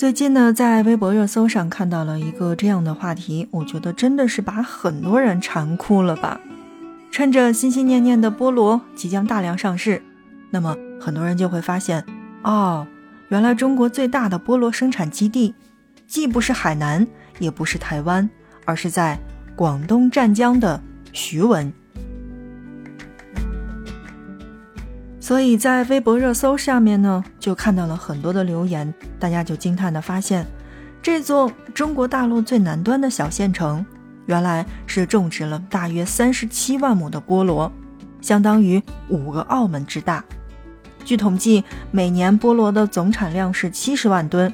最近呢，在微博热搜上看到了一个这样的话题，我觉得真的是把很多人馋哭了吧。趁着心心念念的菠萝即将大量上市，那么很多人就会发现，哦，原来中国最大的菠萝生产基地，既不是海南，也不是台湾，而是在广东湛江的徐闻。所以在微博热搜下面呢，就看到了很多的留言，大家就惊叹的发现，这座中国大陆最南端的小县城，原来是种植了大约三十七万亩的菠萝，相当于五个澳门之大。据统计，每年菠萝的总产量是七十万吨，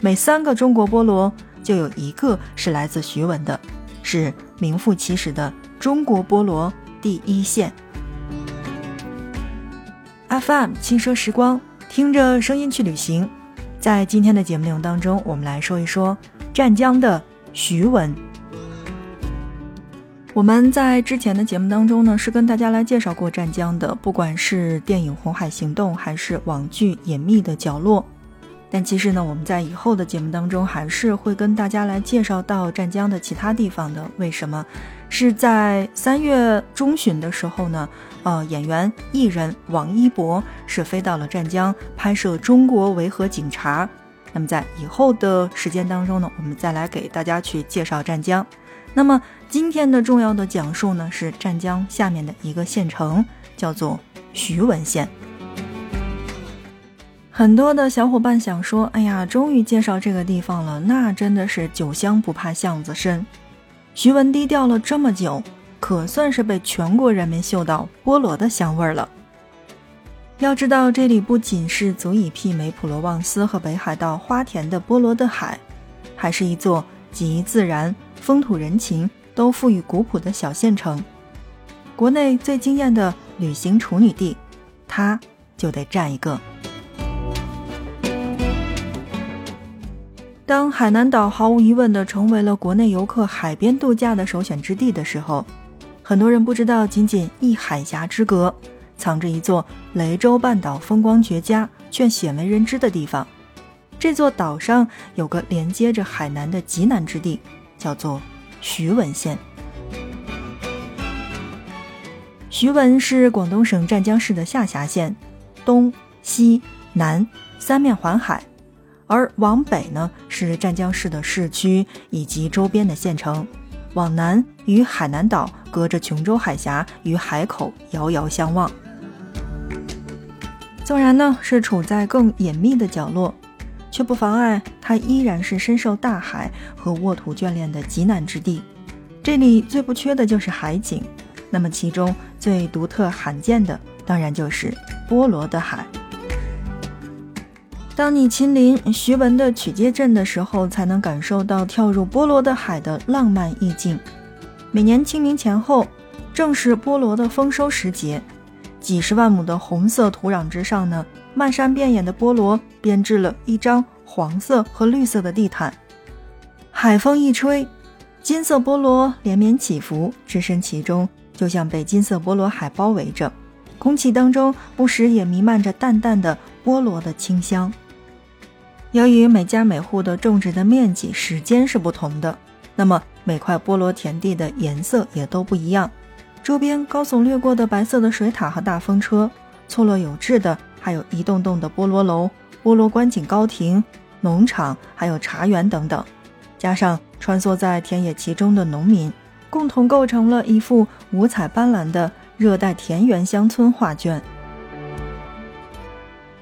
每三个中国菠萝就有一个是来自徐闻的，是名副其实的中国菠萝第一县。FM 轻奢时光，听着声音去旅行。在今天的节目内容当中，我们来说一说湛江的徐闻。我们在之前的节目当中呢，是跟大家来介绍过湛江的，不管是电影《红海行动》还是网剧《隐秘的角落》。但其实呢，我们在以后的节目当中，还是会跟大家来介绍到湛江的其他地方的。为什么？是在三月中旬的时候呢？呃，演员艺人王一博是飞到了湛江拍摄《中国维和警察》。那么在以后的时间当中呢，我们再来给大家去介绍湛江。那么今天的重要的讲述呢，是湛江下面的一个县城，叫做徐闻县。很多的小伙伴想说：“哎呀，终于介绍这个地方了，那真的是酒香不怕巷子深。”徐闻低调了这么久。可算是被全国人民嗅到菠萝的香味了。要知道，这里不仅是足以媲美普罗旺斯和北海道花田的波罗的海，还是一座集自然、风土人情都富于古朴的小县城。国内最惊艳的旅行处女地，它就得占一个。当海南岛毫无疑问地成为了国内游客海边度假的首选之地的时候，很多人不知道，仅仅一海峡之隔，藏着一座雷州半岛风光绝佳却鲜为人知的地方。这座岛上有个连接着海南的极南之地，叫做徐闻县。徐闻是广东省湛江市的下辖县，东西南三面环海，而往北呢是湛江市的市区以及周边的县城。往南与海南岛隔着琼州海峡，与海口遥遥相望。纵然呢是处在更隐秘的角落，却不妨碍它依然是深受大海和沃土眷恋的极南之地。这里最不缺的就是海景，那么其中最独特罕见的，当然就是波罗的海。当你亲临徐闻的曲街镇的时候，才能感受到跳入波罗的海的浪漫意境。每年清明前后，正是菠萝的丰收时节，几十万亩的红色土壤之上呢，漫山遍野的菠萝编织了一张黄色和绿色的地毯。海风一吹，金色菠萝连绵起伏，置身其中，就像被金色菠萝海包围着。空气当中不时也弥漫着淡淡的菠萝的清香。由于每家每户的种植的面积、时间是不同的，那么每块菠萝田地的颜色也都不一样。周边高耸掠过的白色的水塔和大风车，错落有致的还有一栋栋的菠萝楼、菠萝观景高亭、农场，还有茶园等等，加上穿梭在田野其中的农民，共同构成了一幅五彩斑斓的热带田园乡村画卷。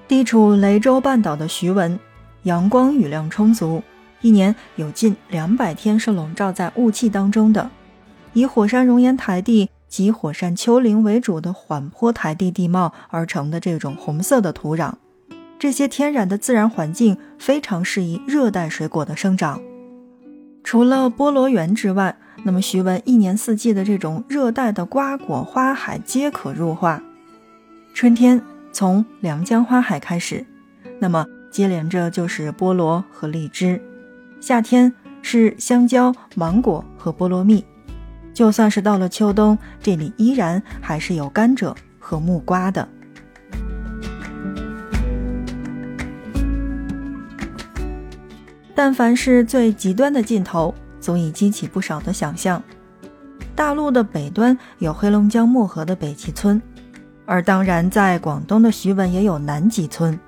地处雷州半岛的徐闻。阳光雨量充足，一年有近两百天是笼罩在雾气当中的。以火山熔岩台地及火山丘陵为主的缓坡台地地貌而成的这种红色的土壤，这些天然的自然环境非常适宜热带水果的生长。除了菠萝园之外，那么徐闻一年四季的这种热带的瓜果花海皆可入画。春天从良江花海开始，那么。接连着就是菠萝和荔枝，夏天是香蕉、芒果和菠萝蜜，就算是到了秋冬，这里依然还是有甘蔗和木瓜的。但凡是最极端的尽头，足以激起不少的想象。大陆的北端有黑龙江漠河的北极村，而当然在广东的徐闻也有南极村。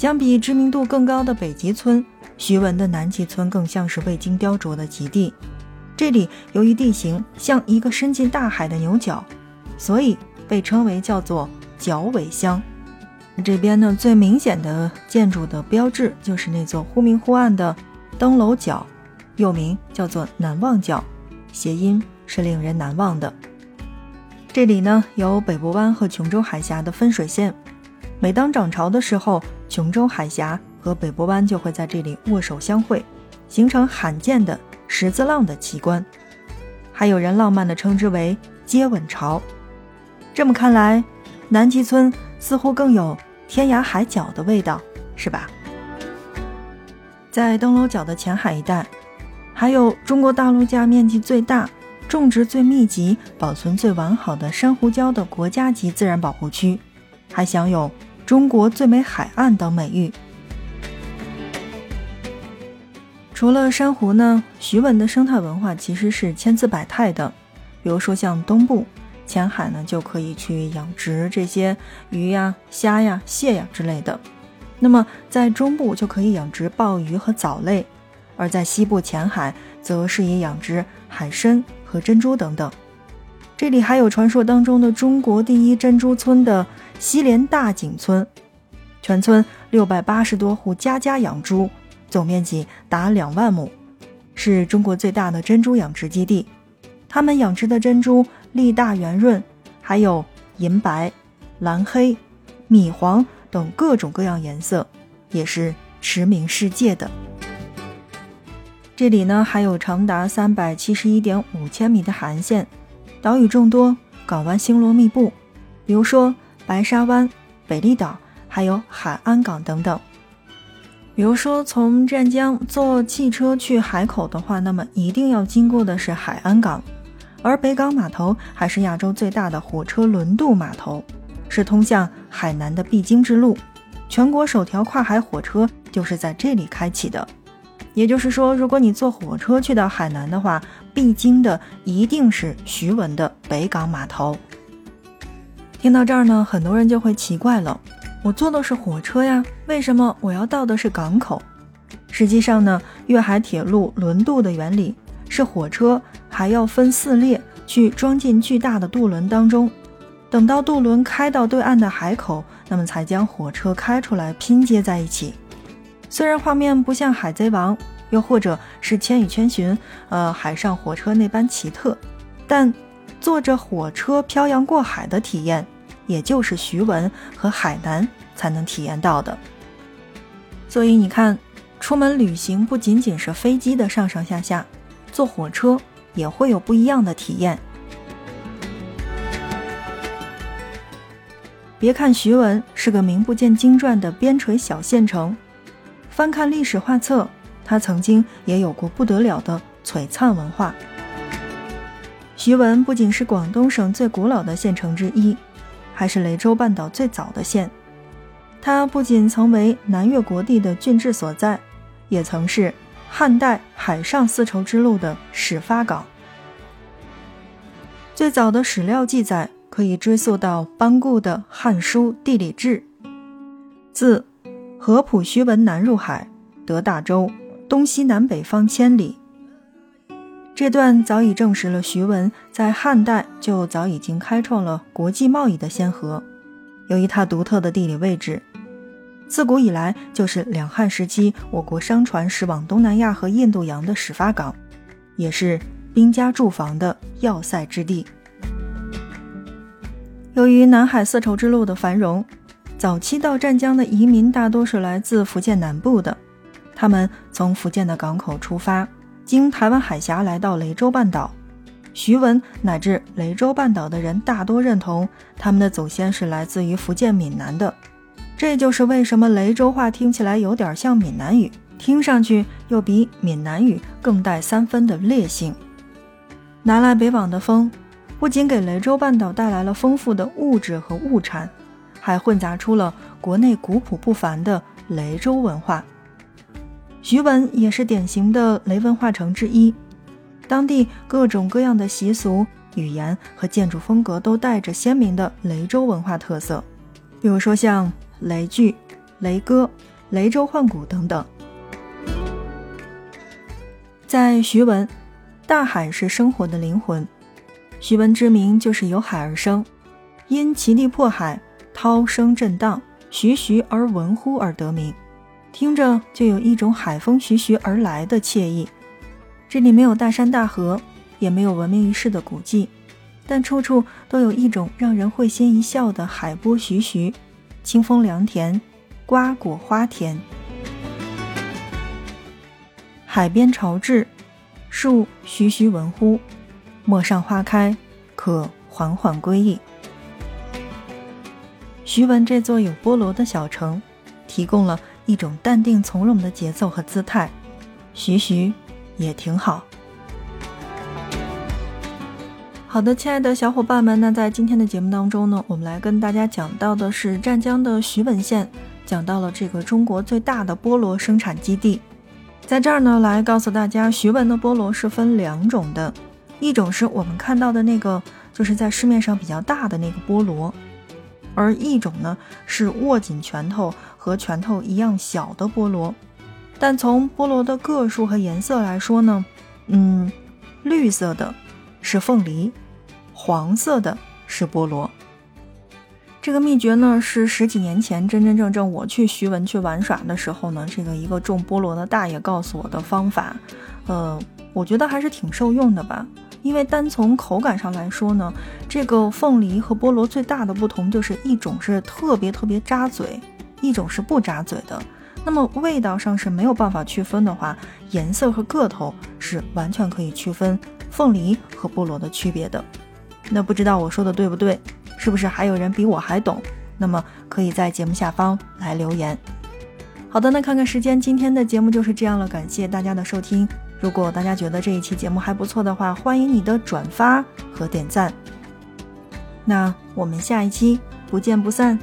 相比知名度更高的北极村，徐闻的南极村更像是未经雕琢的极地。这里由于地形像一个伸进大海的牛角，所以被称为叫做角尾乡。这边呢最明显的建筑的标志就是那座忽明忽暗的登楼角，又名叫做难忘角，谐音是令人难忘的。这里呢有北部湾和琼州海峡的分水线，每当涨潮的时候，琼州海峡和北部湾就会在这里握手相会，形成罕见的。十字浪的奇观，还有人浪漫地称之为“接吻潮”。这么看来，南极村似乎更有天涯海角的味道，是吧？在灯楼角的前海一带，还有中国大陆架面积最大、种植最密集、保存最完好的珊瑚礁的国家级自然保护区，还享有“中国最美海岸”等美誉。除了珊瑚呢，徐闻的生态文化其实是千姿百态的。比如说像东部浅海呢，就可以去养殖这些鱼呀、虾呀、蟹呀之类的；那么在中部就可以养殖鲍鱼和藻类，而在西部浅海则适宜养殖海参和珍珠等等。这里还有传说当中的中国第一珍珠村的西连大井村，全村六百八十多户，家家养猪。总面积达两万亩，是中国最大的珍珠养殖基地。他们养殖的珍珠粒大圆润，还有银白、蓝黑、米黄等各种各样颜色，也是驰名世界的。这里呢，还有长达三百七十一点五千米的海岸线，岛屿众多，港湾星罗密布，比如说白沙湾、北利岛，还有海安港等等。比如说，从湛江坐汽车去海口的话，那么一定要经过的是海安港，而北港码头还是亚洲最大的火车轮渡码头，是通向海南的必经之路。全国首条跨海火车就是在这里开启的。也就是说，如果你坐火车去到海南的话，必经的一定是徐闻的北港码头。听到这儿呢，很多人就会奇怪了。我坐的是火车呀，为什么我要到的是港口？实际上呢，粤海铁路轮渡的原理是火车还要分四列去装进巨大的渡轮当中，等到渡轮开到对岸的海口，那么才将火车开出来拼接在一起。虽然画面不像《海贼王》又或者是《千与千寻》呃海上火车那般奇特，但坐着火车漂洋过海的体验。也就是徐闻和海南才能体验到的，所以你看，出门旅行不仅仅是飞机的上上下下，坐火车也会有不一样的体验。别看徐闻是个名不见经传的边陲小县城，翻看历史画册，他曾经也有过不得了的璀璨文化。徐闻不仅是广东省最古老的县城之一。还是雷州半岛最早的县，它不仅曾为南越国地的郡治所在，也曾是汉代海上丝绸之路的始发港。最早的史料记载可以追溯到班固的《汉书地理志》，自合浦徐闻南入海，得大洲，东西南北方千里。这段早已证实了徐闻在汉代就早已经开创了国际贸易的先河。由于它独特的地理位置，自古以来就是两汉时期我国商船驶往东南亚和印度洋的始发港，也是兵家驻防的要塞之地。由于南海丝绸之路的繁荣，早期到湛江的移民大多是来自福建南部的，他们从福建的港口出发。经台湾海峡来到雷州半岛，徐闻乃至雷州半岛的人大多认同他们的祖先是来自于福建闽南的。这就是为什么雷州话听起来有点像闽南语，听上去又比闽南语更带三分的烈性。南来北往的风，不仅给雷州半岛带来了丰富的物质和物产，还混杂出了国内古朴不凡的雷州文化。徐闻也是典型的雷文化城之一，当地各种各样的习俗、语言和建筑风格都带着鲜明的雷州文化特色，比如说像雷剧、雷歌、雷州换鼓等等。在徐闻，大海是生活的灵魂。徐闻之名就是由海而生，因其地迫海，涛声震荡，徐徐而闻乎而得名。听着就有一种海风徐徐而来的惬意。这里没有大山大河，也没有闻名于世的古迹，但处处都有一种让人会心一笑的海波徐徐，清风凉甜，瓜果花甜。海边潮至，树徐徐闻乎，陌上花开，可缓缓归意。徐闻这座有菠萝的小城，提供了。一种淡定从容的节奏和姿态，徐徐也挺好。好的，亲爱的小伙伴们，那在今天的节目当中呢，我们来跟大家讲到的是湛江的徐闻县，讲到了这个中国最大的菠萝生产基地。在这儿呢，来告诉大家，徐闻的菠萝是分两种的，一种是我们看到的那个，就是在市面上比较大的那个菠萝，而一种呢是握紧拳头。和拳头一样小的菠萝，但从菠萝的个数和颜色来说呢，嗯，绿色的是凤梨，黄色的是菠萝。这个秘诀呢，是十几年前真真正正我去徐闻去玩耍的时候呢，这个一个种菠萝的大爷告诉我的方法。呃，我觉得还是挺受用的吧，因为单从口感上来说呢，这个凤梨和菠萝最大的不同就是一种是特别特别扎嘴。一种是不扎嘴的，那么味道上是没有办法区分的话，颜色和个头是完全可以区分凤梨和菠萝的区别的。那不知道我说的对不对？是不是还有人比我还懂？那么可以在节目下方来留言。好的，那看看时间，今天的节目就是这样了，感谢大家的收听。如果大家觉得这一期节目还不错的话，欢迎你的转发和点赞。那我们下一期不见不散。